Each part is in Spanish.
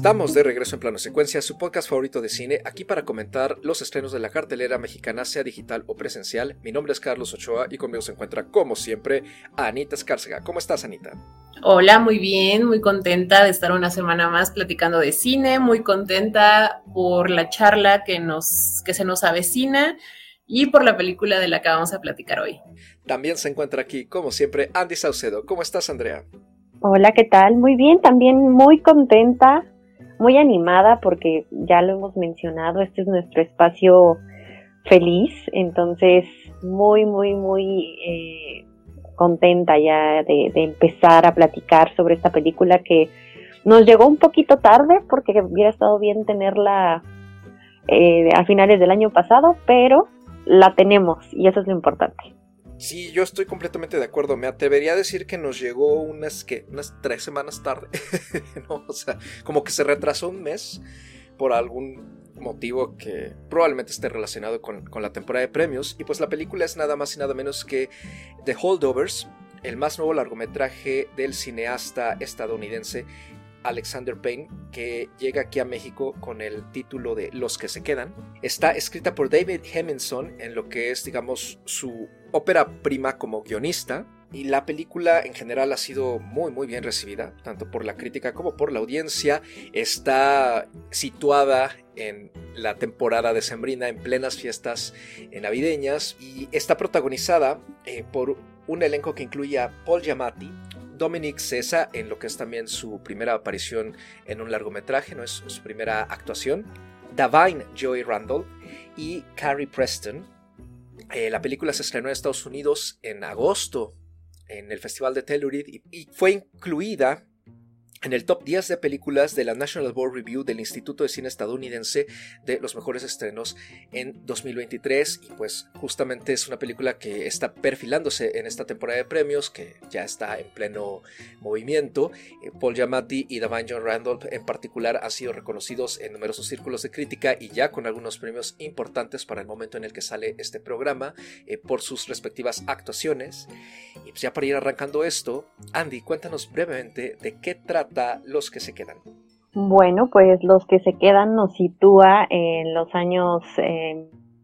Estamos de regreso en Plano Secuencia, su podcast favorito de cine, aquí para comentar los estrenos de la cartelera mexicana, sea digital o presencial. Mi nombre es Carlos Ochoa y conmigo se encuentra, como siempre, Anita Escárcega. ¿Cómo estás, Anita? Hola, muy bien, muy contenta de estar una semana más platicando de cine, muy contenta por la charla que, nos, que se nos avecina y por la película de la que vamos a platicar hoy. También se encuentra aquí, como siempre, Andy Saucedo. ¿Cómo estás, Andrea? Hola, ¿qué tal? Muy bien, también muy contenta, muy animada porque ya lo hemos mencionado, este es nuestro espacio feliz, entonces muy, muy, muy eh, contenta ya de, empezar a platicar sobre esta película que nos llegó un poquito tarde porque hubiera estado bien tenerla eh, a finales del año pasado, pero la tenemos y eso es lo importante. Sí, yo estoy completamente de acuerdo. Me atrevería a decir que nos llegó unas, que unas tres semanas tarde. O sea, como que se retrasó un mes por algún motivo que probablemente esté relacionado con, con, la temporada de premios. Y pues la película es nada más y nada menos que The Holdovers, el más nuevo largometraje del cineasta estadounidense Alexander Payne, que llega aquí a México con el título de Los que se quedan. Está escrita por David Hemingson en lo que es, digamos, su ópera prima como guionista. Y la película en general ha sido muy muy bien recibida, tanto por la crítica como por la audiencia. Está situada en la temporada decembrina, en plenas fiestas navideñas, y está protagonizada eh, por un elenco que incluye a Paul Giamatti, Dominic Cesa en lo que es también su primera aparición en un largometraje, no es su primera actuación, Davine Joy Randall y Carrie Preston. Eh, la película se estrenó en Estados Unidos en agosto en el Festival de Telluride y fue incluida en el top 10 de películas de la National Board Review del Instituto de Cine Estadounidense de los mejores estrenos en 2023 y pues justamente es una película que está perfilándose en esta temporada de premios que ya está en pleno movimiento. Eh, Paul Giamatti y Davine John Randolph en particular han sido reconocidos en numerosos círculos de crítica y ya con algunos premios importantes para el momento en el que sale este programa eh, por sus respectivas actuaciones. Y pues ya para ir arrancando esto, Andy, cuéntanos brevemente de qué trata los que se quedan? Bueno, pues Los que se quedan nos sitúa en los años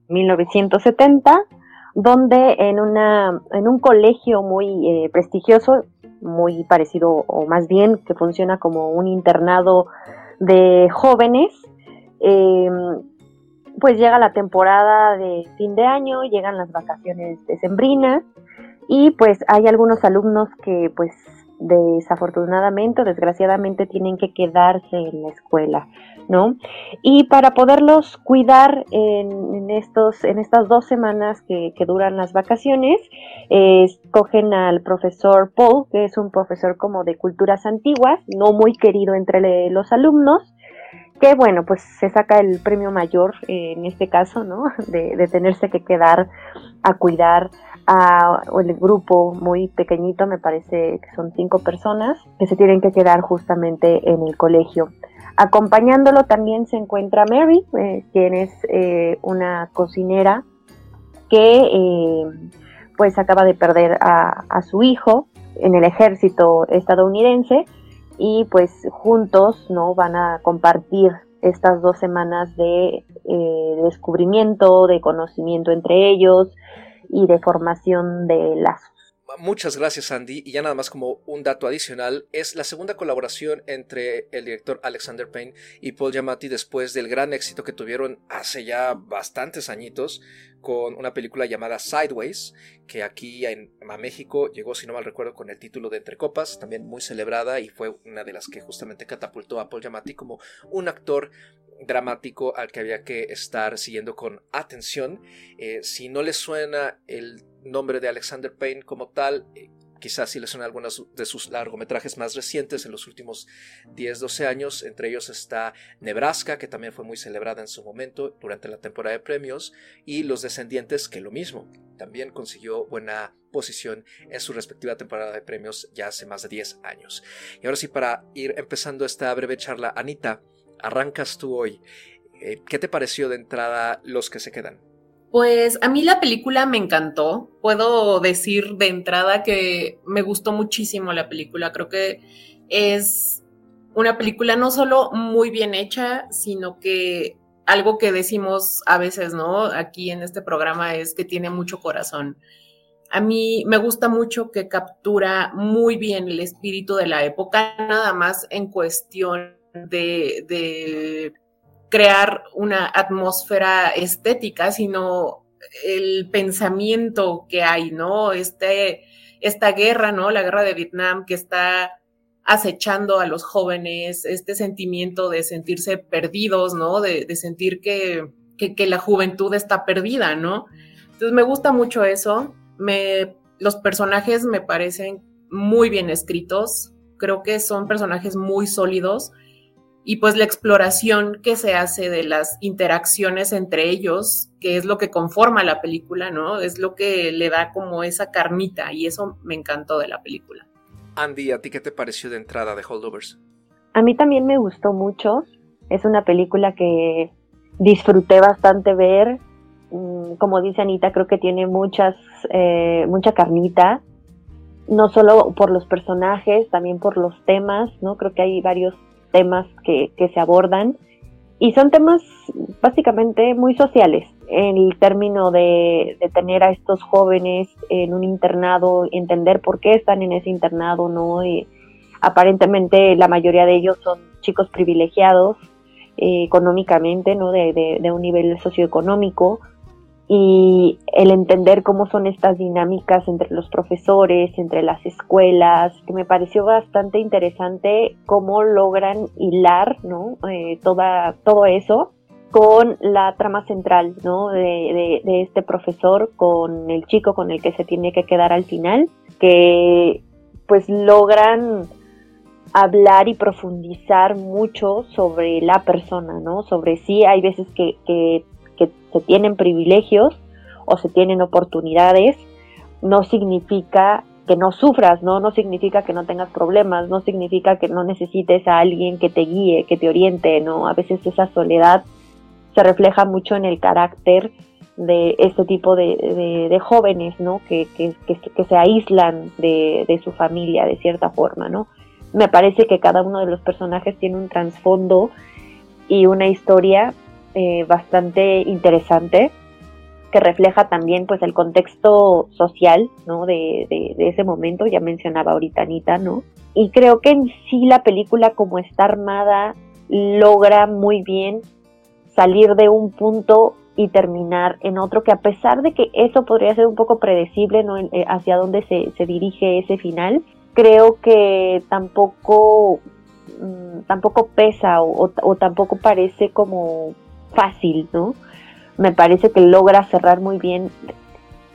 1970, eh, donde en, una, en un colegio muy eh, prestigioso, muy parecido, o más bien que funciona como un internado de jóvenes, em, pues llega la temporada de fin de año, llegan las vacaciones decembrinas y pues hay algunos alumnos que pues desafortunadamente o desgraciadamente tienen que quedarse en la escuela, ¿no? Y para poderlos cuidar en, estos, en estas dos semanas que, duran las vacaciones, escogen al profesor Paul, que es un profesor como de culturas antiguas, no muy querido entre los alumnos, que bueno, pues se saca el premio mayor en este caso, ¿no? De tenerse que quedar a cuidar a el grupo muy pequeñito, me parece que son cinco personas, que se tienen que quedar justamente en el colegio. Acompañándolo también se encuentra Mary, eh, quien es eh, una cocinera que eh, pues acaba de perder a, su hijo en el ejército estadounidense y pues juntos no van a compartir estas dos semanas de descubrimiento, de conocimiento entre ellos, y de formación de lazos. Muchas gracias Andy y ya nada más como un dato adicional es la segunda colaboración entre el director Alexander Payne y Paul Giamatti después del gran éxito que tuvieron hace ya bastantes añitos con una película llamada Sideways que aquí en México llegó si no mal recuerdo con el título de Entre Copas también muy celebrada y fue una de las que justamente catapultó a Paul Giamatti como un actor dramático al que había que estar siguiendo con atención. Eh, si no les suena el nombre de Alexander Payne como tal, eh, quizás si les suena algunos de sus largometrajes más recientes en los últimos 10-12 años. Entre ellos está Nebraska, que también fue muy celebrada en su momento durante la temporada de premios, y Los Descendientes, que lo mismo, también consiguió buena posición en su respectiva temporada de premios ya hace más de 10 años. Y ahora sí, para ir empezando esta breve charla, Anita, arrancas tú hoy. Eh, ¿Qué te pareció de entrada los que se quedan? Pues a mí la película me encantó. Puedo decir de entrada que me gustó muchísimo la película. Creo que es una película no solo muy bien hecha, sino que algo que decimos a veces, ¿no? Aquí en este programa es que tiene mucho corazón. A mí me gusta mucho que captura muy bien el espíritu de la época, nada más en cuestión de, crear una atmósfera estética, sino el pensamiento que hay, ¿no? Este, esta guerra, ¿no? La guerra de Vietnam que está acechando a los jóvenes, este sentimiento de sentirse perdidos, ¿no? De, sentir que, que, la juventud está perdida, ¿no? Entonces me gusta mucho eso. Me, los personajes me parecen muy bien escritos. Creo que son personajes muy sólidos. Y pues la exploración que se hace de las interacciones entre ellos, que es lo que conforma la película, ¿no? Es lo que le da como esa carnita y eso me encantó de la película. Andy, ¿a ti qué te pareció de entrada de Holdovers? A mí también me gustó mucho. Es una película que disfruté bastante ver. Mm, como dice Anita, creo que tiene muchas, eh, mucha carnita. No solo por los personajes, también por los temas, ¿no? Creo que hay varios temas que, que se abordan. Y son temas básicamente muy sociales en el término de, tener a estos jóvenes en un internado, entender por qué están en ese internado, ¿no? Y aparentemente la mayoría de ellos son chicos privilegiados eh, económicamente, ¿no? De, de, un nivel socioeconómico y el entender cómo son estas dinámicas entre los profesores, entre las escuelas, que me pareció bastante interesante cómo logran hilar, ¿no? Eh, toda, todo eso con la trama central ¿no? de, este profesor, con el chico con el que se tiene que quedar al final, que pues logran hablar y profundizar mucho sobre la persona, ¿no? Sobre sí, hay veces que, que se tienen privilegios o se tienen oportunidades, no significa que no sufras, ¿no? No significa que no tengas problemas, no significa que no necesites a alguien que te guíe, que te oriente, ¿no? A veces esa soledad se refleja mucho en el carácter de este tipo de, jóvenes, ¿no? Que, que, se aíslan de, su familia de cierta forma, ¿no? Me parece que cada uno de los personajes tiene un trasfondo y una historia eh, bastante interesante que refleja también pues el contexto social, ¿no? De, de ese momento, ya mencionaba ahorita Anita, ¿no? Y creo que en sí la película como está armada logra muy bien salir de un punto y terminar en otro, que a pesar de que eso podría ser un poco predecible ¿no? Eh, hacia dónde se, dirige ese final, creo que tampoco, mm, tampoco pesa o, tampoco parece como fácil, ¿no? Me parece que logra cerrar muy bien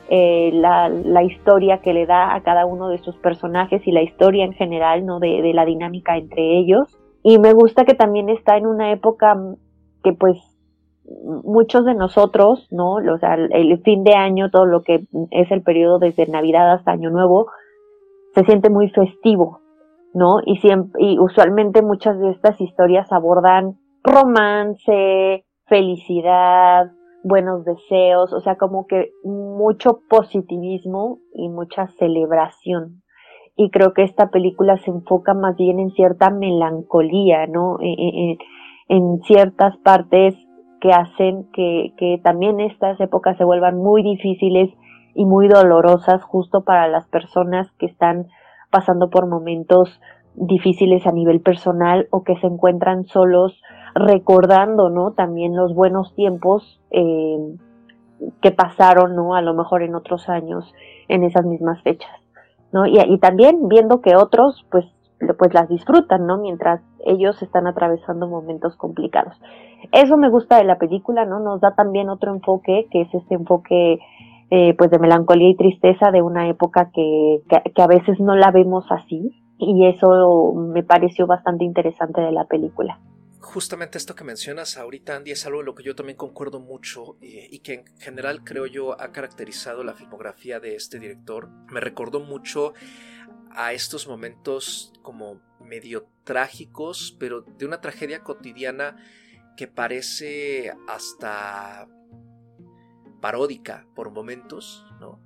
eh, la, historia que le da a cada uno de sus personajes y la historia en general, ¿no? De, de la dinámica entre ellos. Y me gusta que también está en una época que pues muchos de nosotros, ¿no? O sea, el fin de año, todo lo que es el periodo desde Navidad hasta Año Nuevo, se siente muy festivo, ¿no? Y, siempre, y usualmente muchas de estas historias abordan romance, felicidad, buenos deseos, o sea, como que mucho positivismo y mucha celebración. Y creo que esta película se enfoca más bien en cierta melancolía, ¿no? En, ciertas partes que hacen que también estas épocas se vuelvan muy difíciles y muy dolorosas justo para las personas que están pasando por momentos difíciles a nivel personal o que se encuentran solos recordando no también los buenos tiempos eh, que pasaron no a lo mejor en otros años en esas mismas fechas no y, y también viendo que otros pues pues las disfrutan, ¿no? Mientras ellos están atravesando momentos complicados. Eso me gusta de la película, ¿no? Nos da también otro enfoque, que es este enfoque eh, pues de melancolía y tristeza de una época que, que, a veces no la vemos así y eso me pareció bastante interesante de la película. Justamente esto que mencionas ahorita, Andy, es algo en lo que yo también concuerdo mucho eh, y que en general creo yo ha caracterizado la filmografía de este director. Me recordó mucho a estos momentos como medio trágicos, pero de una tragedia cotidiana que parece hasta paródica por momentos, ¿no?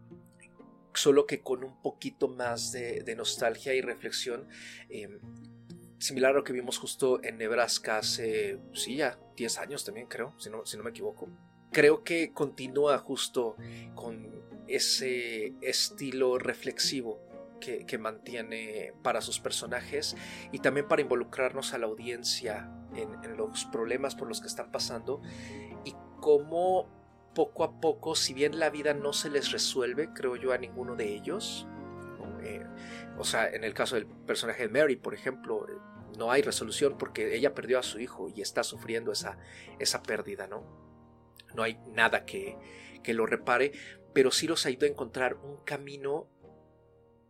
Solo que con un poquito más de, nostalgia y reflexión. Em, similar a lo que vimos justo en Nebraska hace, sí, ya 10 años también creo, si no, si no me equivoco. Creo que continúa justo con ese estilo reflexivo que, mantiene para sus personajes y también para involucrarnos a la audiencia en, los problemas por los que están pasando y cómo poco a poco, si bien la vida no se les resuelve, creo yo, a ninguno de ellos, eh, o sea, en el caso del personaje de Mary, por ejemplo, eh, no hay resolución porque ella perdió a su hijo y está sufriendo esa, esa pérdida, ¿no? No hay nada que, que lo repare, pero sí los ayuda a encontrar un camino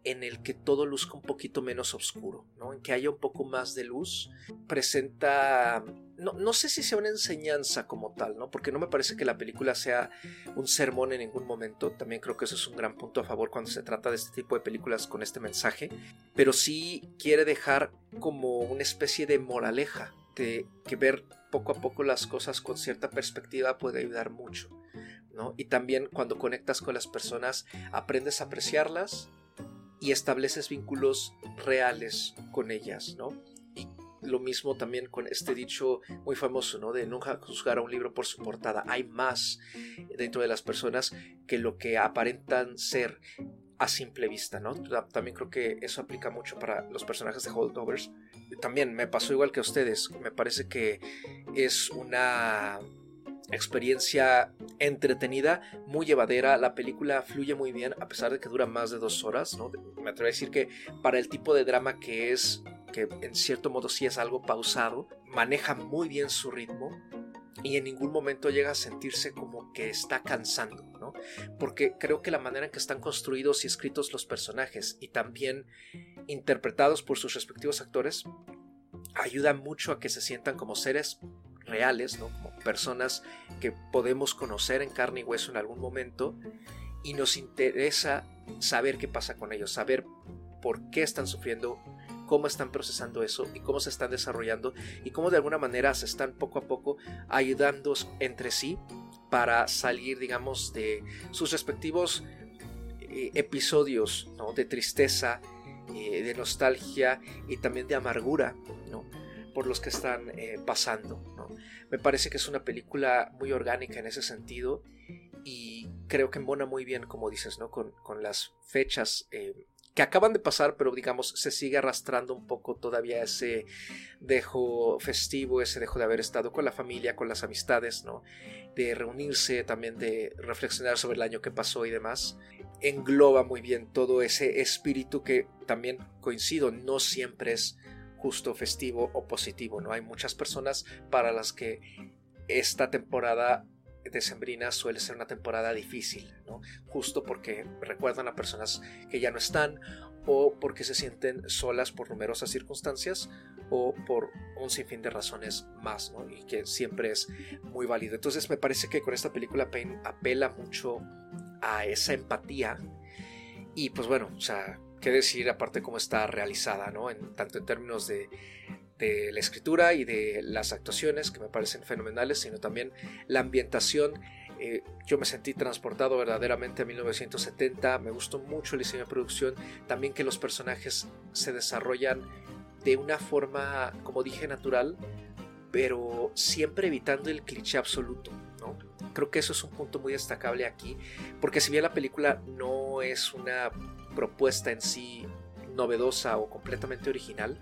en el que todo luzca un poquito menos oscuro, ¿no? en que haya un poco más de luz, presenta, no, no, sé si sea una enseñanza como tal, ¿no? porque no me parece que la película sea un sermón en ningún momento, también creo que eso es un gran punto a favor cuando se trata de este tipo de películas con este mensaje, pero sí quiere dejar como una especie de moraleja, de que ver poco a poco las cosas con cierta perspectiva puede ayudar mucho. ¿no? Y también cuando conectas con las personas aprendes a apreciarlas y estableces vínculos reales con ellas, ¿no? Y lo mismo también con este dicho muy famoso, ¿no? De nunca juzgar a un libro por su portada. Hay más dentro de las personas que lo que aparentan ser a simple vista, ¿no? También creo que eso aplica mucho para los personajes de Holdovers. También me pasó igual que a ustedes. Me parece que es una experiencia entretenida, muy llevadera. La película fluye muy bien, a pesar de que dura más de dos horas. ¿no? Me atrevo a decir que para el tipo de drama que es, que en cierto modo sí es algo pausado, maneja muy bien su ritmo y en ningún momento llega a sentirse como que está cansando, ¿no? Porque creo que la manera en que están construidos y escritos los personajes y también interpretados por sus respectivos actores ayuda mucho a que se sientan como seres reales, ¿no? como personas que podemos conocer en carne y hueso en algún momento y nos interesa saber qué pasa con ellos, saber por qué están sufriendo, cómo están procesando eso y cómo se están desarrollando y cómo de alguna manera se están poco a poco ayudando entre sí para salir, digamos, de sus respectivos eh, episodios ¿no? de tristeza, eh, de nostalgia y también de amargura, ¿no? Por los que están eh, pasando. Me parece que es una película muy orgánica en ese sentido y creo que embona muy bien, como dices, ¿no? con, las fechas eh, que acaban de pasar, pero digamos se sigue arrastrando un poco todavía ese dejo festivo, ese dejo de haber estado con la familia, con las amistades, ¿no? de reunirse, también de reflexionar sobre el año que pasó y demás. Engloba muy bien todo ese espíritu que también coincido, no siempre es justo festivo o positivo, ¿no? Hay muchas personas para las que esta temporada decembrina suele ser una temporada difícil, ¿no? Justo porque recuerdan a personas que ya no están o porque se sienten solas por numerosas circunstancias o por un sinfín de razones más, ¿no? Y que siempre es muy válido. Entonces me parece que con esta película Pain apela mucho a esa empatía y pues bueno, o sea, qué decir aparte cómo está realizada, ¿no? En, tanto en términos de, la escritura y de las actuaciones que me parecen fenomenales, sino también la ambientación. Eh, yo me sentí transportado verdaderamente a 1970, me gustó mucho el diseño de producción, también que los personajes se desarrollan de una forma, como dije, natural, pero siempre evitando el cliché absoluto. ¿no? Creo que eso es un punto muy destacable aquí, porque si bien la película no es una propuesta en sí novedosa o completamente original,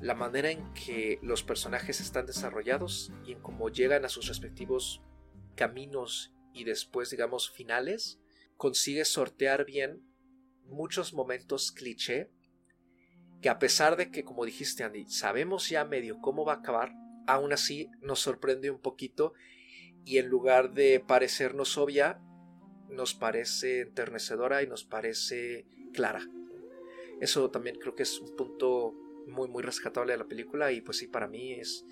la manera en que los personajes están desarrollados y en cómo llegan a sus respectivos caminos y después, digamos, finales, consigue sortear bien muchos momentos cliché que a pesar de que, como dijiste Andy, sabemos ya medio cómo va a acabar, aún así nos sorprende un poquito y en lugar de parecernos obvia, nos parece enternecedora y nos parece clara. Eso también creo que es un punto muy muy rescatable de la película y pues sí, para mí es,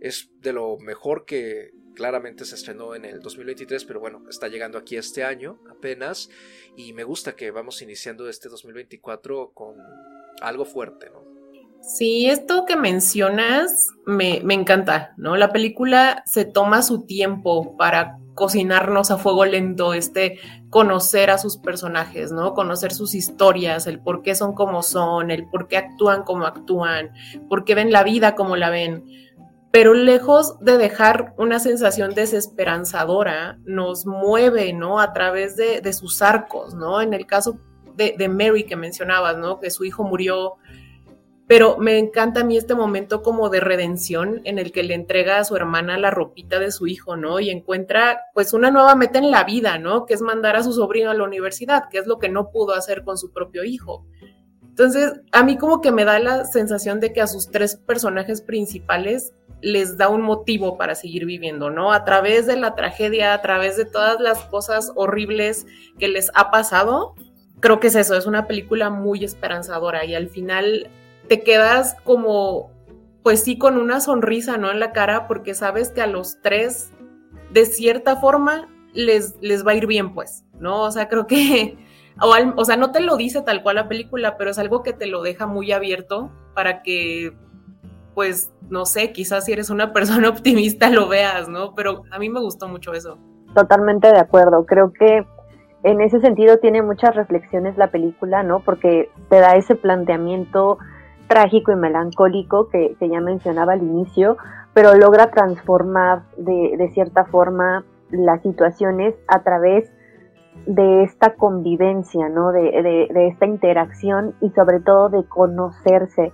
es de lo mejor que claramente se estrenó en el 2023, pero bueno, está llegando aquí este año apenas y me gusta que vamos iniciando este 2024 con algo fuerte, ¿no? Sí, esto que mencionas me, me, encanta, ¿no? La película se toma su tiempo para cocinarnos a fuego lento, este conocer a sus personajes, ¿no? Conocer sus historias, el por qué son como son, el por qué actúan como actúan, por qué ven la vida como la ven. Pero lejos de dejar una sensación desesperanzadora, nos mueve, ¿no? A través de, de sus arcos, ¿no? En el caso de, de Mary que mencionabas, ¿no? Que su hijo murió pero me encanta a mí este momento como de redención en el que le entrega a su hermana la ropita de su hijo, ¿no? Y encuentra pues una nueva meta en la vida, ¿no? Que es mandar a su sobrino a la universidad, que es lo que no pudo hacer con su propio hijo. Entonces, a mí como que me da la sensación de que a sus tres personajes principales les da un motivo para seguir viviendo, ¿no? A través de la tragedia, a través de todas las cosas horribles que les ha pasado, creo que es eso, es una película muy esperanzadora y al final te quedas como, pues sí, con una sonrisa, ¿no? En la cara, porque sabes que a los tres, de cierta forma, les, les va a ir bien, pues, ¿no? O sea, creo que, o, o sea, no te lo dice tal cual la película, pero es algo que te lo deja muy abierto para que, pues, no sé, quizás si eres una persona optimista lo veas, ¿no? Pero a mí me gustó mucho eso. Totalmente de acuerdo. Creo que en ese sentido tiene muchas reflexiones la película, ¿no? Porque te da ese planteamiento trágico y melancólico que, ya mencionaba al inicio, pero logra transformar de, cierta forma las situaciones a través de esta convivencia, ¿no? De, esta interacción y sobre todo de conocerse.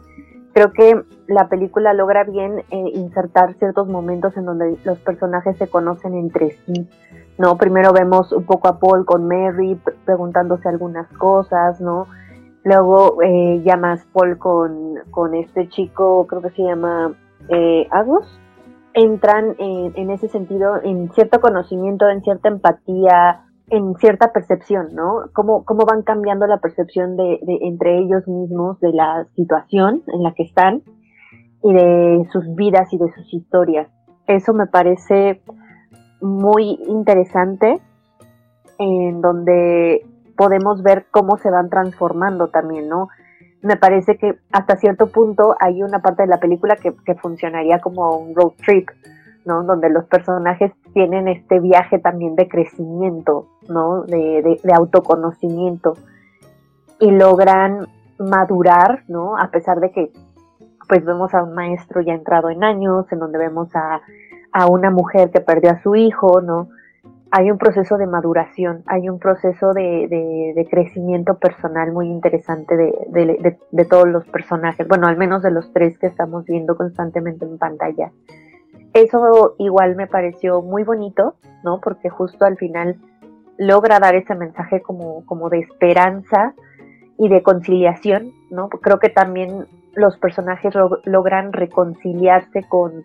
Creo que la película logra bien eh, insertar ciertos momentos en donde los personajes se conocen entre sí, ¿no? Primero vemos un poco a Paul con Mary preguntándose algunas cosas, ¿no? Luego eh, llamas Paul con, con, este chico, creo que se llama eh, Agus. Entran en, ese sentido en cierto conocimiento, en cierta empatía, en cierta percepción, ¿no? Cómo, cómo van cambiando la percepción de, entre ellos mismos de la situación en la que están y de sus vidas y de sus historias. Eso me parece muy interesante, en donde podemos ver cómo se van transformando también, ¿no? Me parece que hasta cierto punto hay una parte de la película que, funcionaría como un road trip, ¿no? Donde los personajes tienen este viaje también de crecimiento, ¿no? De, de, autoconocimiento y logran madurar, ¿no? A pesar de que pues vemos a un maestro ya entrado en años, en donde vemos a, a una mujer que perdió a su hijo, ¿no? Hay un proceso de maduración, hay un proceso de, crecimiento personal muy interesante de, todos los personajes, bueno, al menos de los tres que estamos viendo constantemente en pantalla. Eso igual me pareció muy bonito, ¿no? Porque justo al final logra dar ese mensaje como, como de esperanza y de conciliación, ¿no? Creo que también los personajes logran reconciliarse con,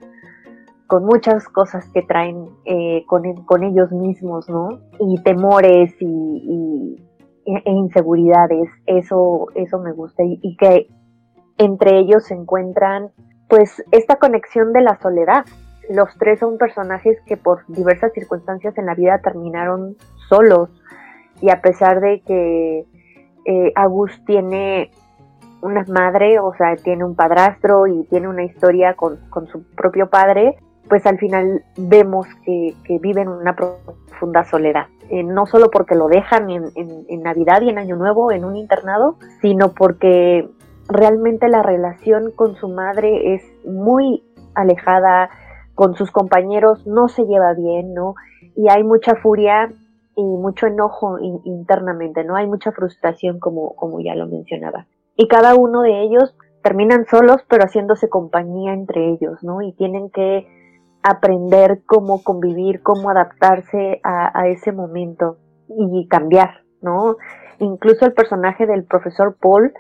con muchas cosas que traen eh, con, con, ellos mismos, ¿no? Y temores y, e inseguridades, eso, eso me gusta y, que entre ellos se encuentran pues esta conexión de la soledad. Los tres son personajes que por diversas circunstancias en la vida terminaron solos y a pesar de que eh, Agus tiene una madre, o sea, tiene un padrastro y tiene una historia con, con su propio padre, pues al final vemos que, viven una profunda soledad. Eh, no solo porque lo dejan en, Navidad y en Año Nuevo en un internado, sino porque realmente la relación con su madre es muy alejada, con sus compañeros no se lleva bien, ¿no? Y hay mucha furia y mucho enojo internamente, ¿no? Hay mucha frustración como, como ya lo mencionaba. Y cada uno de ellos terminan solos, pero haciéndose compañía entre ellos, ¿no? Y tienen que aprender cómo convivir, cómo adaptarse a, ese momento y cambiar, ¿no? Incluso el personaje del profesor Paul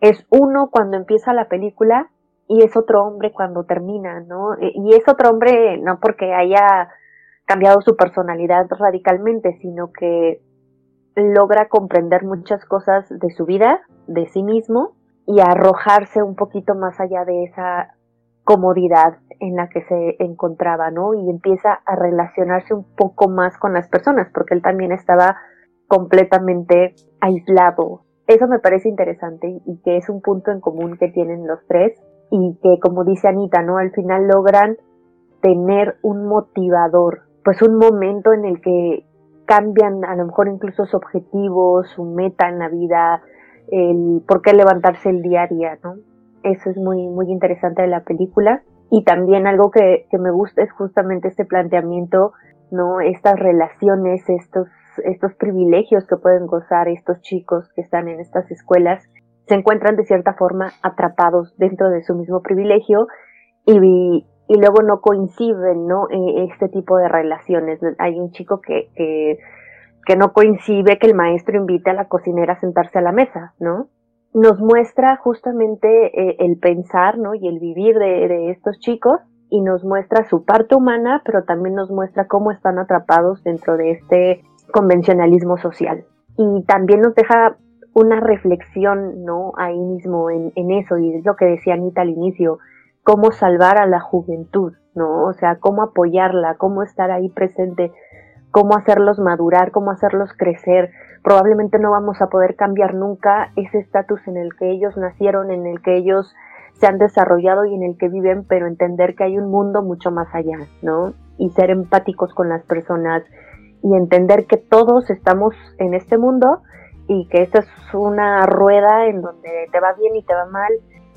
es uno cuando empieza la película y es otro hombre cuando termina, ¿no? E, y es otro hombre no porque haya cambiado su personalidad radicalmente, sino que logra comprender muchas cosas de su vida, de sí mismo, y arrojarse un poquito más allá de esa comodidad en la que se encontraba, ¿no? Y empieza a relacionarse un poco más con las personas, porque él también estaba completamente aislado eso me parece interesante y que es un punto en común que tienen los tres y que como dice Anita, ¿no? Al final logran tener un motivador, pues un momento en el que cambian a lo mejor incluso sus objetivos, su meta en la vida, el por qué levantarse el día a día, ¿no? Eso es muy, muy interesante de la película. Y también algo que, que me gusta es justamente este planteamiento, ¿no? Estas relaciones, estos, estos privilegios que pueden gozar estos chicos que están en estas escuelas, se encuentran de cierta forma atrapados dentro de su mismo privilegio y, y luego no coinciden, ¿no? E, este tipo de relaciones. Hay un chico que, que, que no coincide que el maestro invite a la cocinera a sentarse a la mesa, ¿no? Nos muestra justamente eh, el pensar, ¿no? Y el vivir de, estos chicos y nos muestra su parte humana, pero también nos muestra cómo están atrapados dentro de este convencionalismo social. Y también nos deja una reflexión, ¿no? Ahí mismo en, en eso, y es lo que decía Anita al inicio, cómo salvar a la juventud, ¿no? O sea, cómo apoyarla, cómo estar ahí presente, cómo hacerlos madurar, cómo hacerlos crecer. Probablemente no vamos a poder cambiar nunca ese estatus en el que ellos nacieron, en el que ellos se han desarrollado y en el que viven, pero entender que hay un mundo mucho más allá, ¿no? Y ser empáticos con las personas y entender que todos estamos en este mundo y que esta es una rueda en donde te va bien y te va mal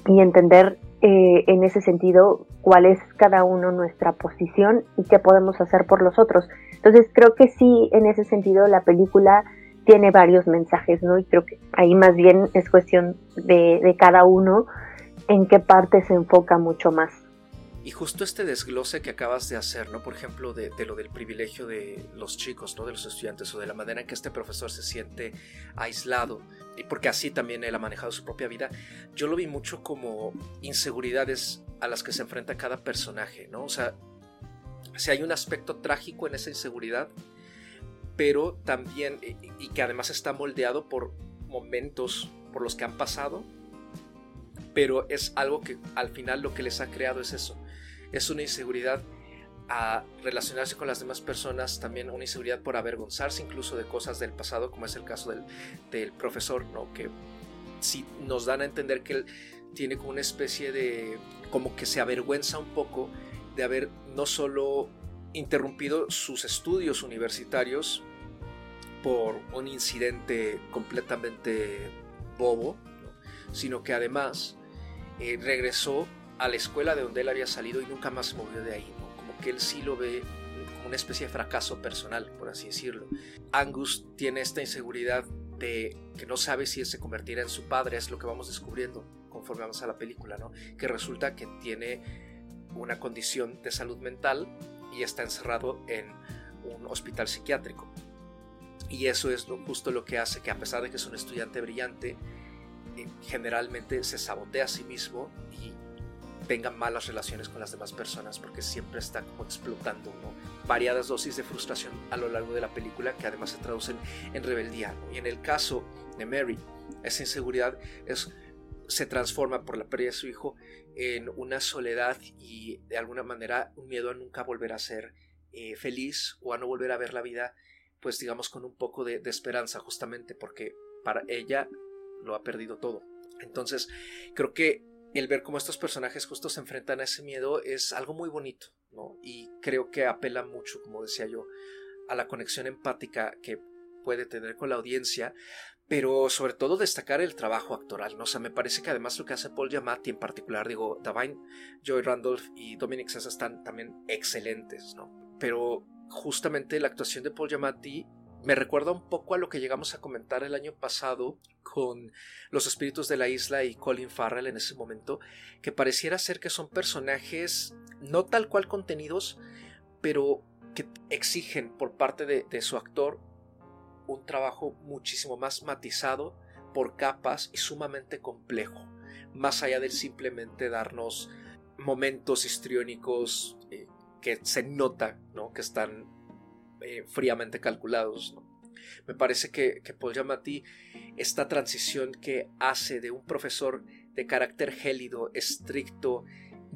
y entender eh, en ese sentido cuál es cada uno nuestra posición y qué podemos hacer por los otros. Entonces creo que sí, en ese sentido la película tiene varios mensajes, ¿no? Y creo que ahí más bien es cuestión de, de cada uno en qué parte se enfoca mucho más. Y justo este desglose que acabas de hacer, ¿no? Por ejemplo, de, lo del privilegio de los chicos, ¿no? De los estudiantes, o de la manera en que este profesor se siente aislado, y porque así también él ha manejado su propia vida, yo lo vi mucho como inseguridades a las que se enfrenta cada personaje, ¿no? O sea, si hay un aspecto trágico en esa inseguridad, pero también, y que además está moldeado por momentos por los que han pasado, pero es algo que al final lo que les ha creado es eso, es una inseguridad a relacionarse con las demás personas, también una inseguridad por avergonzarse incluso de cosas del pasado, como es el caso del, profesor, ¿no? que si nos dan a entender que él tiene como una especie de, como que se avergüenza un poco de haber no solo interrumpido sus estudios universitarios por un incidente completamente bobo, sino que además eh, regresó a la escuela de donde él había salido y nunca más se movió de ahí, Como que él sí lo ve como una especie de fracaso personal, por así decirlo. Angus tiene esta inseguridad de que no sabe si él se convertirá en su padre, es lo que vamos descubriendo conforme vamos a la película, ¿no? Que resulta que tiene una condición de salud mental y está encerrado en un hospital psiquiátrico. Y eso es justo lo que hace que a pesar de que es un estudiante brillante, eh, generalmente se sabotea a sí mismo y tenga malas relaciones con las demás personas porque siempre está como explotando variadas dosis de frustración a lo largo de la película que además se traducen en rebeldía. Y en el caso de Mary, esa inseguridad es, se transforma por la pérdida de su hijo en una soledad y de alguna manera un miedo a nunca volver a ser eh, feliz o a no volver a ver la vida pues digamos con un poco de, de esperanza justamente porque para ella lo ha perdido todo. Entonces creo que el ver cómo estos personajes justo se enfrentan a ese miedo es algo muy bonito, ¿no? Y creo que apela mucho, como decía yo, a la conexión empática que puede tener con la audiencia, pero sobre todo destacar el trabajo actoral, ¿no? O sea, me parece que además lo que hace Paul Giamatti en particular, digo, Davine, Joy Randolph y Dominic Sessa están también excelentes, ¿no? Pero justamente la actuación de Paul Giamatti me recuerda un poco a lo que llegamos a comentar el año pasado con Los Espíritus de la Isla y Colin Farrell en ese momento, que pareciera ser que son personajes no tal cual contenidos, pero que exigen por parte de, su actor un trabajo muchísimo más matizado por capas y sumamente complejo, más allá de simplemente darnos momentos histriónicos eh, que se nota ¿no? que están eh, fríamente calculados. Me parece que, que Paul Giamatti, esta transición que hace de un profesor de carácter gélido, estricto,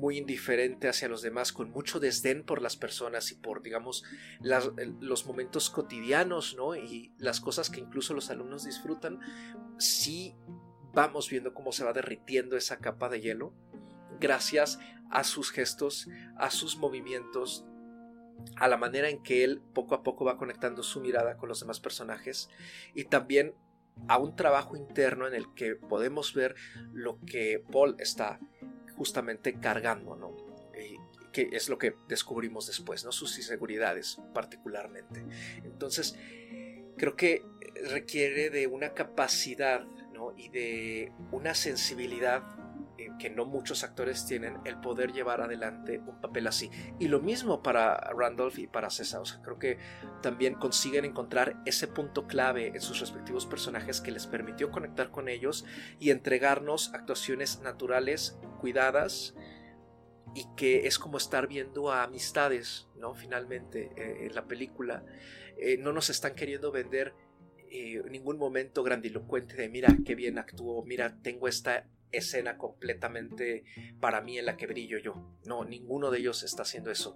muy indiferente hacia los demás, con mucho desdén por las personas y por, digamos, los momentos cotidianos, ¿no? Y las cosas que incluso los alumnos disfrutan, sí vamos viendo cómo se va derritiendo esa capa de hielo gracias a sus gestos, a sus movimientos, a la manera en que él poco a poco va conectando su mirada con los demás personajes y también a un trabajo interno en el que podemos ver lo que Paul está justamente cargando, ¿no? que es lo que descubrimos después, ¿no? Sus inseguridades particularmente. Entonces, creo que requiere de una capacidad, ¿no? Y de una sensibilidad eh, que no muchos actores tienen el poder llevar adelante un papel así. Y lo mismo para Randolph y para César. creo que también consiguen encontrar ese punto clave en sus respectivos personajes que les permitió conectar con ellos y entregarnos actuaciones naturales, cuidadas y que es como estar viendo a amistades, ¿no? Finalmente, eh, en la película. Eh, no nos están queriendo vender ningún momento grandilocuente de mira qué bien actuó, mira tengo esta escena completamente para mí en la que brillo yo. No, ninguno de ellos está haciendo eso.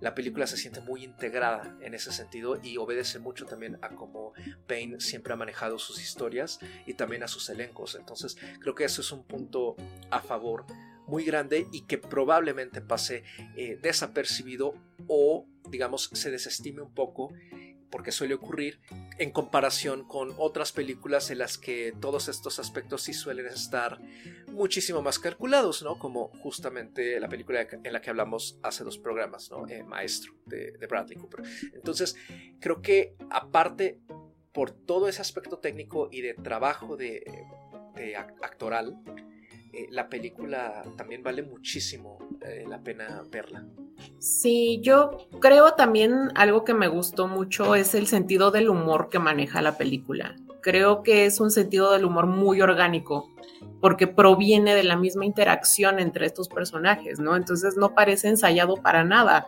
La película se siente muy integrada en ese sentido y obedece mucho también a cómo Payne siempre ha manejado sus historias y también a sus elencos. Entonces creo que eso es un punto a favor muy grande y que probablemente pase eh, desapercibido o digamos se desestime un poco porque suele ocurrir en comparación con otras películas en las que todos estos aspectos sí suelen estar muchísimo más calculados, ¿no? Como justamente la película en la que hablamos hace dos programas, ¿no? Eh, Maestro de, Bradley Cooper. Entonces, creo que aparte por todo ese aspecto técnico y de trabajo de, actoral, eh, la película también vale muchísimo eh, la pena verla. Sí, yo creo también algo que me gustó mucho es el sentido del humor que maneja la película. Creo que es un sentido del humor muy orgánico porque proviene de la misma interacción entre estos personajes, ¿no? Entonces no parece ensayado para nada.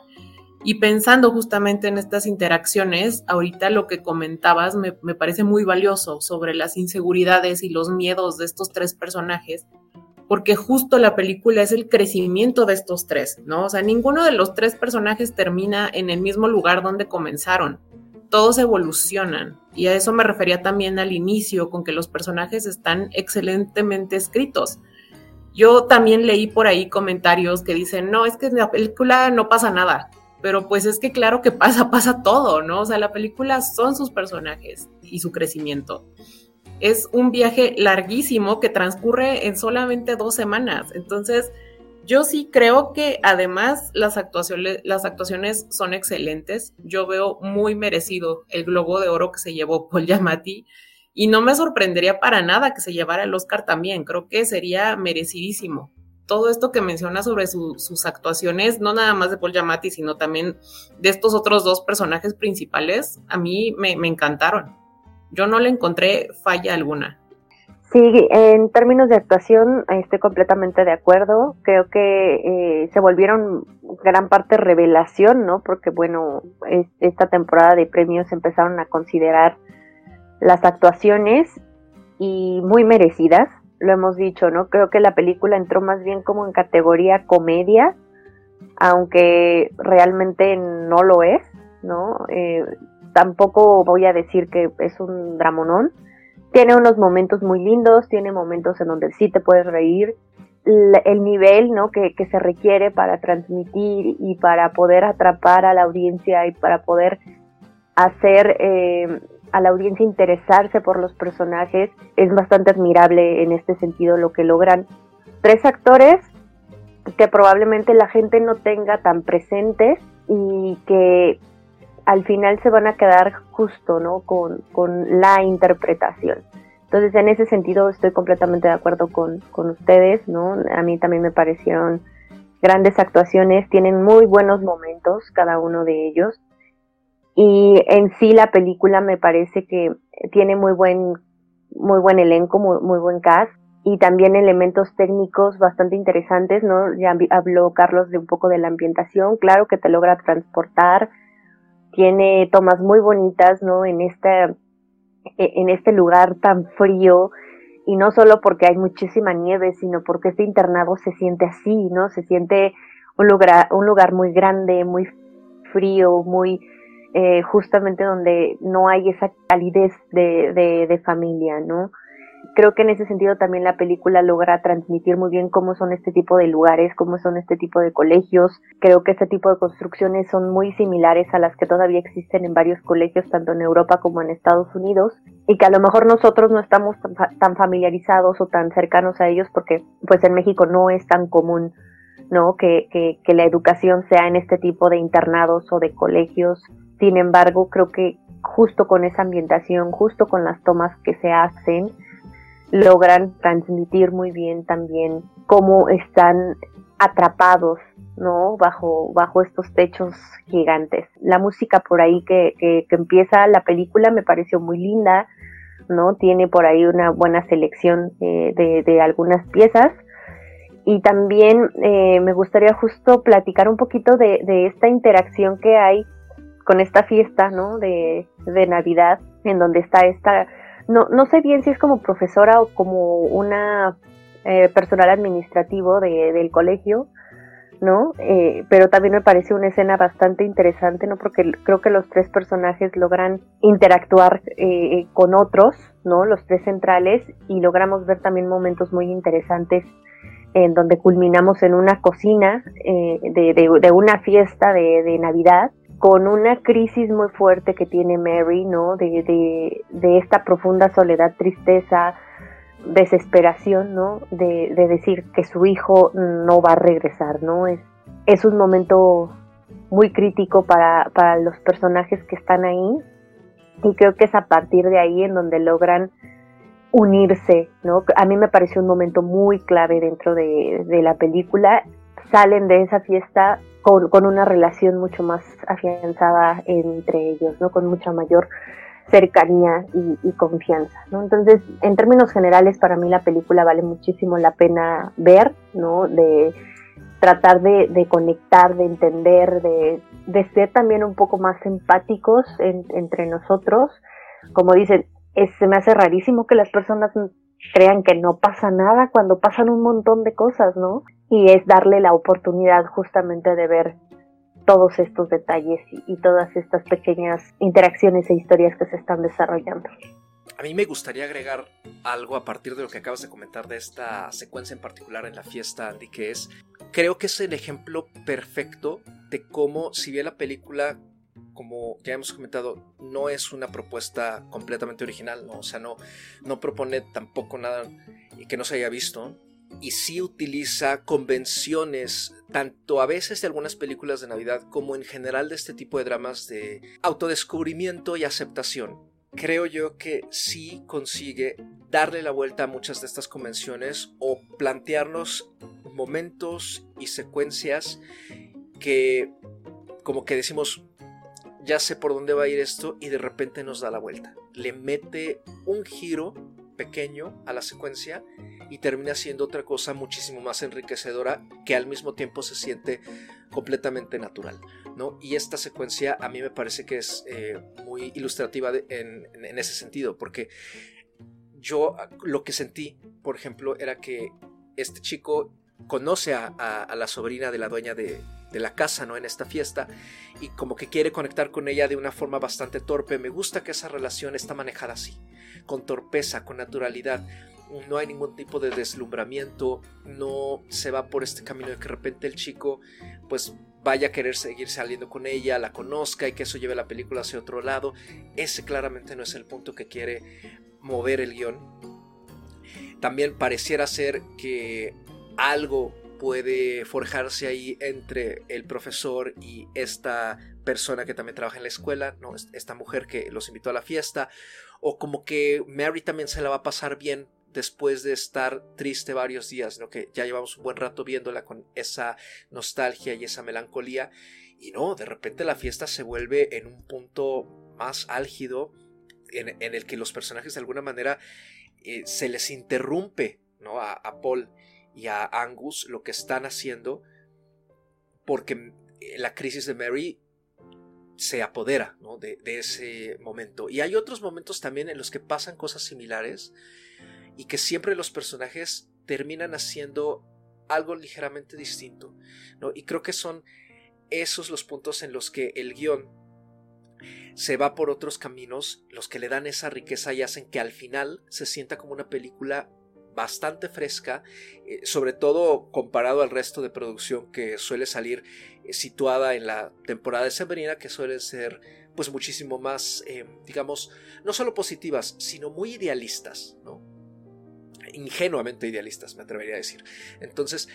Y pensando justamente en estas interacciones, ahorita lo que comentabas me, me parece muy valioso sobre las inseguridades y los miedos de estos tres personajes porque justo la película es el crecimiento de estos tres, ¿no? O sea, ninguno de los tres personajes termina en el mismo lugar donde comenzaron. Todos evolucionan. Y a eso me refería también al inicio, con que los personajes están excelentemente escritos. Yo también leí por ahí comentarios que dicen, no, es que en la película no pasa nada. Pero pues es que claro que pasa, pasa todo, ¿no? O sea, la película son sus personajes y su crecimiento es un viaje larguísimo que transcurre en solamente dos semanas. Entonces, yo sí creo que además las actuaciones, las actuaciones son excelentes. Yo veo muy merecido el Globo de Oro que se llevó Paul Giamatti y no me sorprendería para nada que se llevara el Oscar también. Creo que sería merecidísimo. Todo esto que menciona sobre sus actuaciones, no nada más de Paul Giamatti, sino también de estos otros dos personajes principales, a mí me encantaron. Yo no le encontré falla alguna. Sí, en términos de actuación estoy completamente de acuerdo. Creo que eh, se volvieron gran parte revelación, ¿no? Porque bueno, esta temporada de premios empezaron a considerar las actuaciones y muy merecidas, lo hemos dicho, ¿no? Creo que la película entró más bien como en categoría comedia, aunque realmente no lo es, ¿no? Eh, tampoco voy a decir que es un dramonón. Tiene unos momentos muy lindos, tiene momentos en donde sí te puedes reír. El nivel ¿no? que, se requiere para transmitir y para poder atrapar a la audiencia y para poder hacer eh, a la audiencia interesarse por los personajes es bastante admirable en este sentido lo que logran tres actores que probablemente la gente no tenga tan presentes y que al final se van a quedar justo, ¿no? Con, la interpretación. Entonces, en ese sentido, estoy completamente de acuerdo con, ustedes, ¿no? A mí también me parecieron grandes actuaciones, tienen muy buenos momentos cada uno de ellos. Y en sí la película me parece que tiene muy buen, muy buen elenco, muy, muy buen cast y también elementos técnicos bastante interesantes, ¿no? Ya habló Carlos de un poco de la ambientación, claro que te logra transportar, tiene tomas muy bonitas, ¿no? En esta, e, en este lugar tan frío y no solo porque hay muchísima nieve, sino porque este internado se siente así, ¿no? Se siente un lugar, un lugar muy grande, muy frío, muy eh, justamente donde no hay esa calidez de, de, de familia, ¿no? Creo que en ese sentido también la película logra transmitir muy bien cómo son este tipo de lugares, cómo son este tipo de colegios. Creo que este tipo de construcciones son muy similares a las que todavía existen en varios colegios, tanto en Europa como en Estados Unidos, y que a lo mejor nosotros no estamos tan familiarizados o tan cercanos a ellos porque pues en México no es tan común ¿no? Que, que, que la educación sea en este tipo de internados o de colegios. Sin embargo, creo que justo con esa ambientación, justo con las tomas que se hacen, logran transmitir muy bien también cómo están atrapados ¿no? Bajo, bajo estos techos gigantes. La música por ahí que, que, empieza la película me pareció muy linda, ¿no? Tiene por ahí una buena selección eh, de, de, algunas piezas. Y también eh, me gustaría justo platicar un poquito de, de, esta interacción que hay con esta fiesta, ¿no? De, de Navidad, en donde está esta no, no sé bien si es como profesora o como una eh, personal administrativo de, del colegio, ¿no? Eh, pero también me parece una escena bastante interesante, ¿no? Porque creo que los tres personajes logran interactuar eh, con otros, ¿no? Los tres centrales y logramos ver también momentos muy interesantes en donde culminamos en una cocina de, de, de, una fiesta de, de Navidad con una crisis muy fuerte que tiene Mary, ¿no? De, de, esta profunda soledad, tristeza, desesperación, ¿no? De, de, decir que su hijo no va a regresar, ¿no? Es, es un momento muy crítico para, para los personajes que están ahí y creo que es a partir de ahí en donde logran unirse, ¿no? A mí me pareció un momento muy clave dentro de, de la película. Salen de esa fiesta con, una relación mucho más afianzada entre ellos, ¿no? Con mucha mayor cercanía y, confianza, ¿no? Entonces, en términos generales, para mí la película vale muchísimo la pena ver, ¿no? De tratar de, conectar, de entender, de, ser también un poco más empáticos entre nosotros. Como dicen, se me hace rarísimo que las personas crean que no pasa nada cuando pasan un montón de cosas, ¿no? Y es darle la oportunidad justamente de ver todos estos detalles y, todas estas pequeñas interacciones e historias que se están desarrollando. A mí me gustaría agregar algo a partir de lo que acabas de comentar de esta secuencia en particular en la fiesta, Andy, que es, creo que es el ejemplo perfecto de cómo, si bien la película, como ya hemos comentado, no es una propuesta completamente original, ¿no? o sea, no, no propone tampoco nada que no se haya visto, y sí utiliza convenciones tanto a veces de algunas películas de Navidad como en general de este tipo de dramas de autodescubrimiento y aceptación. Creo yo que sí consigue darle la vuelta a muchas de estas convenciones o plantearnos momentos y secuencias que como que decimos ya sé por dónde va a ir esto y de repente nos da la vuelta. Le mete un giro pequeño a la secuencia y termina siendo otra cosa muchísimo más enriquecedora que al mismo tiempo se siente completamente natural. ¿no? Y esta secuencia a mí me parece que es eh, muy ilustrativa en, ese sentido, porque yo lo que sentí, por ejemplo, era que este chico conoce a, la sobrina de la dueña de, de la casa, ¿no? En esta fiesta y como que quiere conectar con ella de una forma bastante torpe. Me gusta que esa relación está manejada así, con torpeza, con naturalidad no hay ningún tipo de deslumbramiento, no se va por este camino de que de repente el chico pues vaya a querer seguir saliendo con ella, la conozca y que eso lleve la película hacia otro lado. Ese claramente no es el punto que quiere mover el guion. También pareciera ser que algo puede forjarse ahí entre el profesor y esta persona que también trabaja en la escuela, ¿no? esta mujer que los invitó a la fiesta, o como que Mary también se la va a pasar bien después de estar triste varios días, ¿no? que ya llevamos un buen rato viéndola con esa nostalgia y esa melancolía, y no, de repente la fiesta se vuelve en un punto más álgido en, el que los personajes de alguna manera eh, se les interrumpe ¿no? A, Paul y a Angus lo que están haciendo porque la crisis de Mary se apodera de, ese momento. Y hay otros momentos también en los que pasan cosas similares y que siempre los personajes terminan haciendo algo ligeramente distinto. Y creo que son esos los puntos en los que el guion se va por otros caminos, los que le dan esa riqueza y hacen que al final se sienta como una película bastante fresca, eh, sobre todo comparado al resto de producción que suele salir eh, situada en la temporada de Severina, que suele ser pues muchísimo más, eh, digamos, no solo positivas, sino muy idealistas, ¿no? Ingenuamente idealistas, me atrevería a decir. Entonces,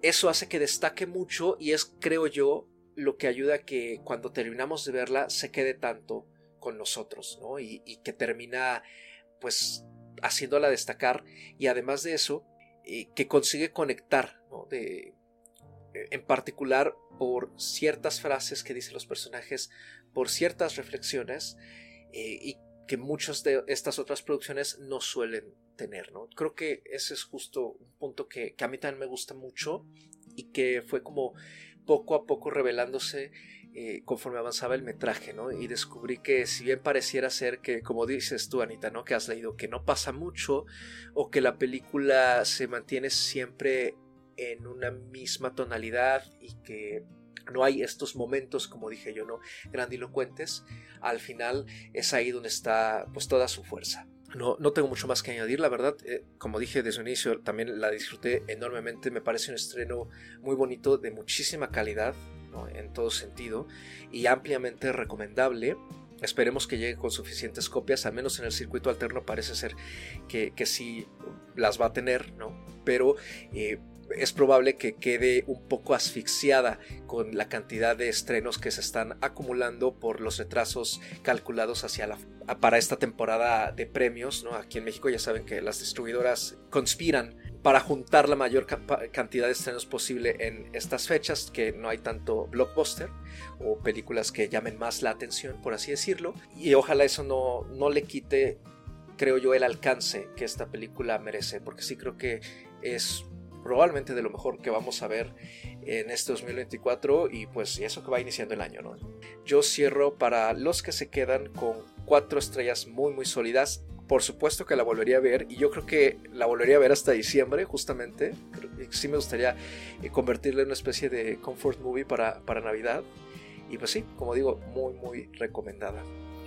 eso hace que destaque mucho y es, creo yo, lo que ayuda a que cuando terminamos de verla se quede tanto con nosotros, ¿no? Y, y que termina, pues, haciéndola destacar y además de eso, eh, que consigue conectar, de, eh, en particular por ciertas frases que dicen los personajes, por ciertas reflexiones eh, y que muchas de estas otras producciones no suelen tener. ¿no? Creo que ese es justo un punto que, que a mí también me gusta mucho y que fue como poco a poco revelándose eh, conforme avanzaba el metraje, ¿no? Y descubrí que si bien pareciera ser que, como dices tú, Anita, ¿no? Que has leído que no pasa mucho o que la película se mantiene siempre en una misma tonalidad y que no hay estos momentos, como dije yo, ¿no? Grandilocuentes, al final es ahí donde está pues toda su fuerza. No, no tengo mucho más que añadir, la verdad, eh, como dije desde un inicio, también la disfruté enormemente, me parece un estreno muy bonito, de muchísima calidad, en todo sentido y ampliamente recomendable. Esperemos que llegue con suficientes copias, al menos en el circuito alterno parece ser que, que sí las va a tener, ¿no? pero eh, es probable que quede un poco asfixiada con la cantidad de estrenos que se están acumulando por los retrasos calculados hacia la, para esta temporada de premios. ¿no? Aquí en México ya saben que las distribuidoras conspiran para juntar la mayor cantidad de estrenos posible en estas fechas, que no hay tanto blockbuster o películas que llamen más la atención, por así decirlo. Y ojalá eso no, no le quite, creo yo, el alcance que esta película merece, porque sí creo que es probablemente de lo mejor que vamos a ver en este 2024 y pues eso que va iniciando el año, ¿no? Yo cierro para los que se quedan con cuatro estrellas muy muy sólidas. Por supuesto que la volvería a ver y yo creo que la volvería a ver hasta diciembre justamente. Sí me gustaría eh, convertirla en una especie de comfort movie para, para Navidad. Y pues sí, como digo, muy muy recomendada.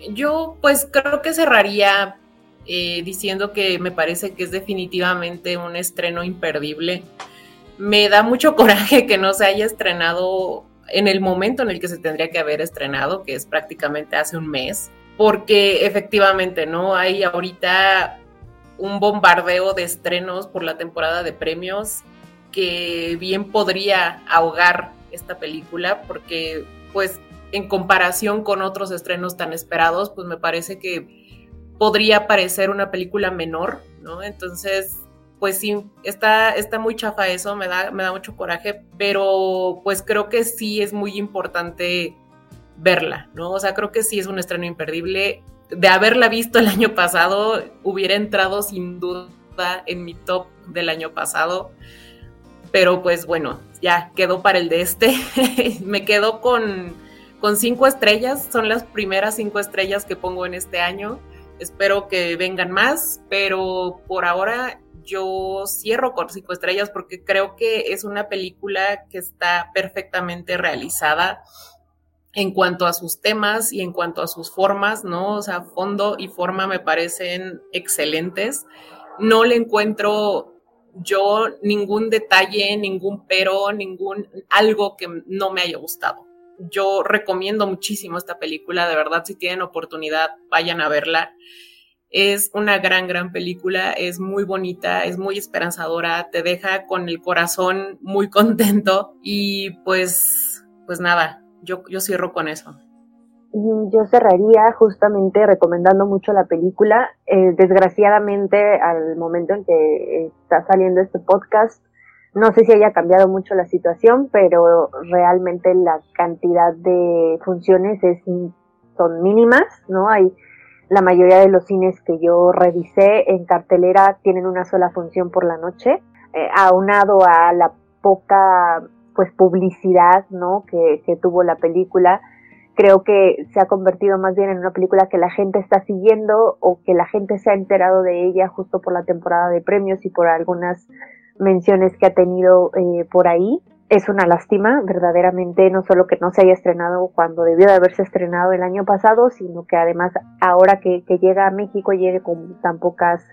Yo pues creo que cerraría eh, diciendo que me parece que es definitivamente un estreno imperdible. Me da mucho coraje que no se haya estrenado en el momento en el que se tendría que haber estrenado, que es prácticamente hace un mes, porque efectivamente, ¿no? Hay ahorita un bombardeo de estrenos por la temporada de premios que bien podría ahogar esta película, porque pues en comparación con otros estrenos tan esperados, pues me parece que podría parecer una película menor, ¿no? Entonces, pues sí, está, está muy chafa eso, me da, me da mucho coraje, pero pues creo que sí es muy importante verla, ¿no? O sea, creo que sí es un estreno imperdible. De haberla visto el año pasado, hubiera entrado sin duda en mi top del año pasado, pero pues bueno, ya quedó para el de este. me quedo con, con cinco estrellas, son las primeras cinco estrellas que pongo en este año. Espero que vengan más, pero por ahora yo cierro con cinco estrellas porque creo que es una película que está perfectamente realizada en cuanto a sus temas y en cuanto a sus formas, ¿no? O sea, fondo y forma me parecen excelentes. No le encuentro yo ningún detalle, ningún pero, ningún algo que no me haya gustado yo recomiendo muchísimo esta película, de verdad, si tienen oportunidad, vayan a verla. Es una gran, gran película, es muy bonita, es muy esperanzadora, te deja con el corazón muy contento y pues, pues nada, yo, yo cierro con eso. Yo cerraría justamente recomendando mucho la película. Eh, desgraciadamente, al momento en que está saliendo este podcast, no sé si haya cambiado mucho la situación, pero realmente la cantidad de funciones es, son mínimas, ¿no? Hay la mayoría de los cines que yo revisé en cartelera tienen una sola función por la noche, eh, aunado a la poca pues publicidad, ¿no? Que, que tuvo la película. creo que se ha convertido más bien en una película que la gente está siguiendo o que la gente se ha enterado de ella justo por la temporada de premios y por algunas menciones que ha tenido eh, por ahí. Es una lástima, verdaderamente, no solo que no se haya estrenado cuando debió de haberse estrenado el año pasado, sino que además ahora que, llega a México llegue con tan pocas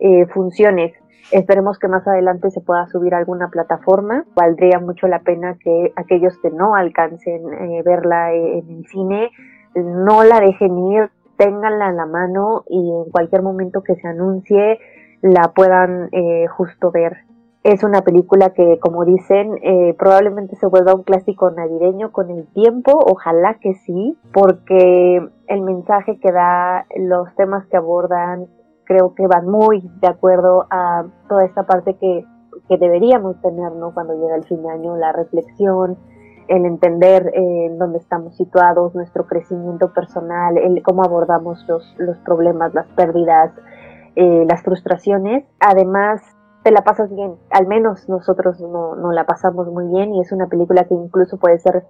eh, funciones. Esperemos que más adelante se pueda subir a alguna plataforma. Valdría mucho la pena que aquellos que no alcancen eh, verla en el cine no la dejen ir, ténganla en la mano y en cualquier momento que se anuncie la puedan eh, justo ver. Es una película que, como dicen, eh, probablemente se vuelva un clásico navideño con el tiempo, ojalá que sí, porque el mensaje que da, los temas que abordan, creo que van muy de acuerdo a toda esta parte que, deberíamos tener ¿no? cuando llega el fin de año, la reflexión, el entender en eh, dónde estamos situados, nuestro crecimiento personal, el cómo abordamos los, los problemas, las pérdidas, eh, las frustraciones. Además, te la pasas bien, al menos nosotros no, no la pasamos muy bien y es una película que incluso puede ser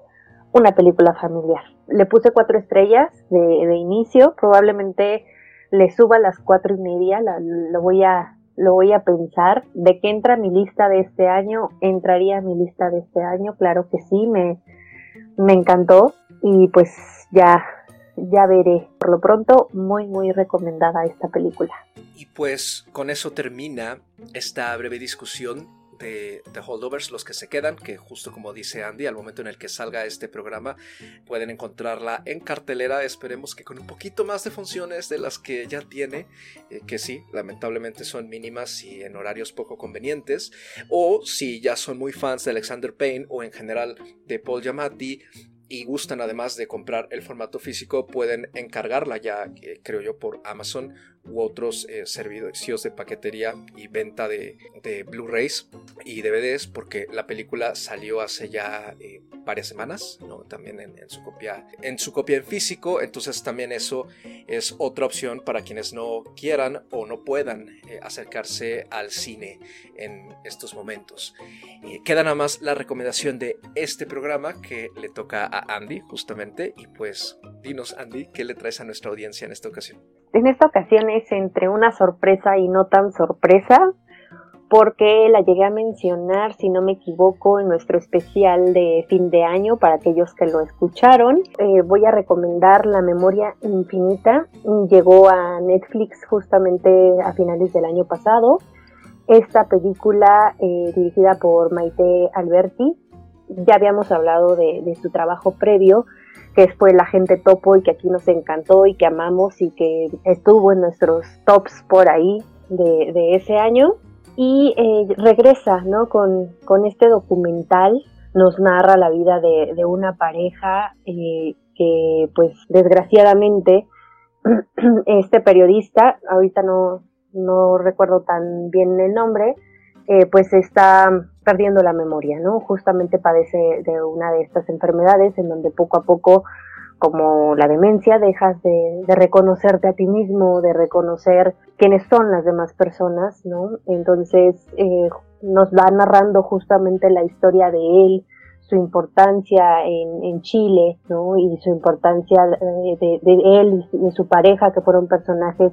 una película familiar. Le puse cuatro estrellas de, de inicio, probablemente le suba las cuatro y media, lo voy a lo voy a pensar. ¿De qué entra mi lista de este año? ¿Entraría mi lista de este año? Claro que sí, me, me encantó y pues ya, ya veré. Por lo pronto, muy, muy recomendada esta película. Y pues con eso termina esta breve discusión de, Holdovers, los que se quedan, que justo como dice Andy, al momento en el que salga este programa pueden encontrarla en cartelera, esperemos que con un poquito más de funciones de las que ya tiene, eh, que sí, lamentablemente son mínimas y en horarios poco convenientes, o si ya son muy fans de Alexander Payne o en general de Paul Giamatti, y gustan además de comprar el formato físico, pueden encargarla ya, eh, creo yo, por Amazon u otros eh, servicios de paquetería y venta de, Blu-rays y DVDs, porque la película salió hace ya eh, varias semanas, ¿no? también en, su copia, en su copia en físico, entonces también eso es otra opción para quienes no quieran o no puedan acercarse al cine en estos momentos. queda nada más la recomendación de este programa que le toca a Andy, justamente. Y pues, dinos, Andy, ¿qué le traes a nuestra audiencia en esta ocasión? En esta ocasión es entre una sorpresa y no tan sorpresa, porque la llegué a mencionar, si no me equivoco, en nuestro especial de fin de año para aquellos que lo escucharon. Eh, voy a recomendar La Memoria Infinita. Llegó a Netflix justamente a finales del año pasado. Esta película eh, dirigida por Maite Alberti ya habíamos hablado de, su trabajo previo, que fue La Gente Topo y que aquí nos encantó y que amamos y que estuvo en nuestros tops por ahí de, ese año. Y eh, regresa ¿no? con, este documental, nos narra la vida de, una pareja eh, que pues desgraciadamente este periodista, ahorita no, no recuerdo tan bien el nombre, eh, pues está perdiendo la memoria, ¿no? Justamente padece de una de estas enfermedades en donde poco a poco, como la demencia, dejas de, reconocerte a ti mismo, de reconocer quiénes son las demás personas, ¿no? Entonces eh, nos va narrando justamente la historia de él, su importancia en, Chile, ¿no? Y su importancia de, de él y de su pareja, que fueron personajes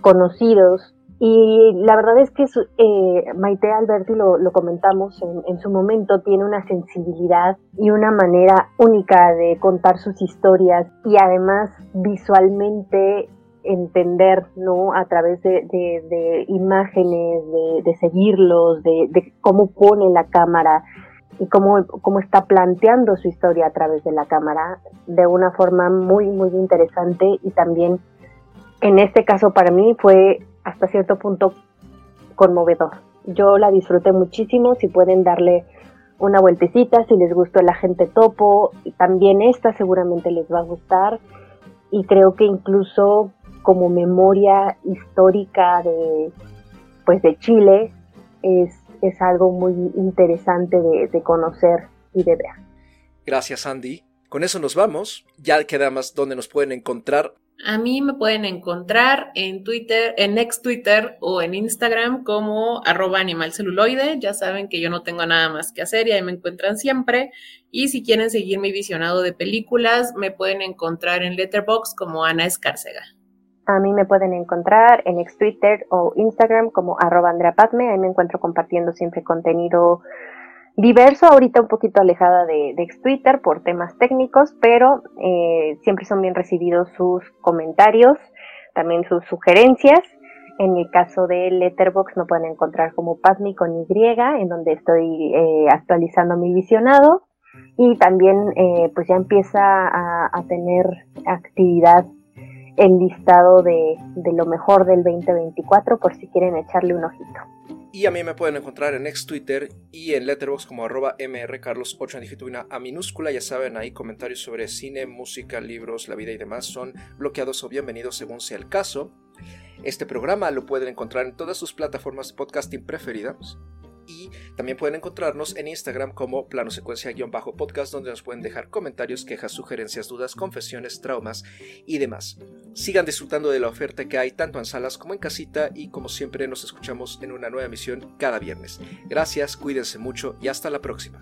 conocidos y la verdad es que eh, Maite Alberti, lo, comentamos en, su momento, tiene una sensibilidad y una manera única de contar sus historias y además visualmente entender, ¿no? A través de, imágenes, de, seguirlos, de, cómo pone la cámara y cómo, cómo está planteando su historia a través de la cámara de una forma muy, muy interesante y también en este caso para mí fue hasta cierto punto conmovedor. Yo la disfruté muchísimo, si pueden darle una vueltecita, si les gustó el agente topo, también esta seguramente les va a gustar y creo que incluso como memoria histórica de pues de Chile es, es algo muy interesante de, de conocer y de ver. Gracias Andy. Con eso nos vamos. Ya queda más donde nos pueden encontrar A mí me pueden encontrar en Twitter, en ex Twitter o en Instagram como arroba animalceluloide. Ya saben que yo no tengo nada más que hacer y ahí me encuentran siempre. Y si quieren seguir mi visionado de películas, me pueden encontrar en Letterboxd como Ana Escárcega. A mí me pueden encontrar en ex Twitter o Instagram como arroba Andrea Ahí me encuentro compartiendo siempre contenido diverso, ahorita un poquito alejada de, de Twitter por temas técnicos, pero eh, siempre son bien recibidos sus comentarios, también sus sugerencias. En el caso de Letterbox no pueden encontrar como Pazmi con Y, en donde estoy eh, actualizando mi visionado. Y también eh, pues ya empieza a, a, tener actividad el listado de, de lo mejor del 2024 por si quieren echarle un ojito. Y a mí me pueden encontrar en ex Twitter y en Letterboxd como arroba mrcarlos8 en dígito A minúscula. Ya saben, ahí comentarios sobre cine, música, libros, la vida y demás son bloqueados o bienvenidos según sea el caso. Este programa lo pueden encontrar en todas sus plataformas de podcasting preferidas y también pueden encontrarnos en Instagram como plano secuencia-podcast donde nos pueden dejar comentarios, quejas, sugerencias, dudas, confesiones, traumas y demás. Sigan disfrutando de la oferta que hay tanto en salas como en casita y como siempre nos escuchamos en una nueva emisión cada viernes. Gracias, cuídense mucho y hasta la próxima.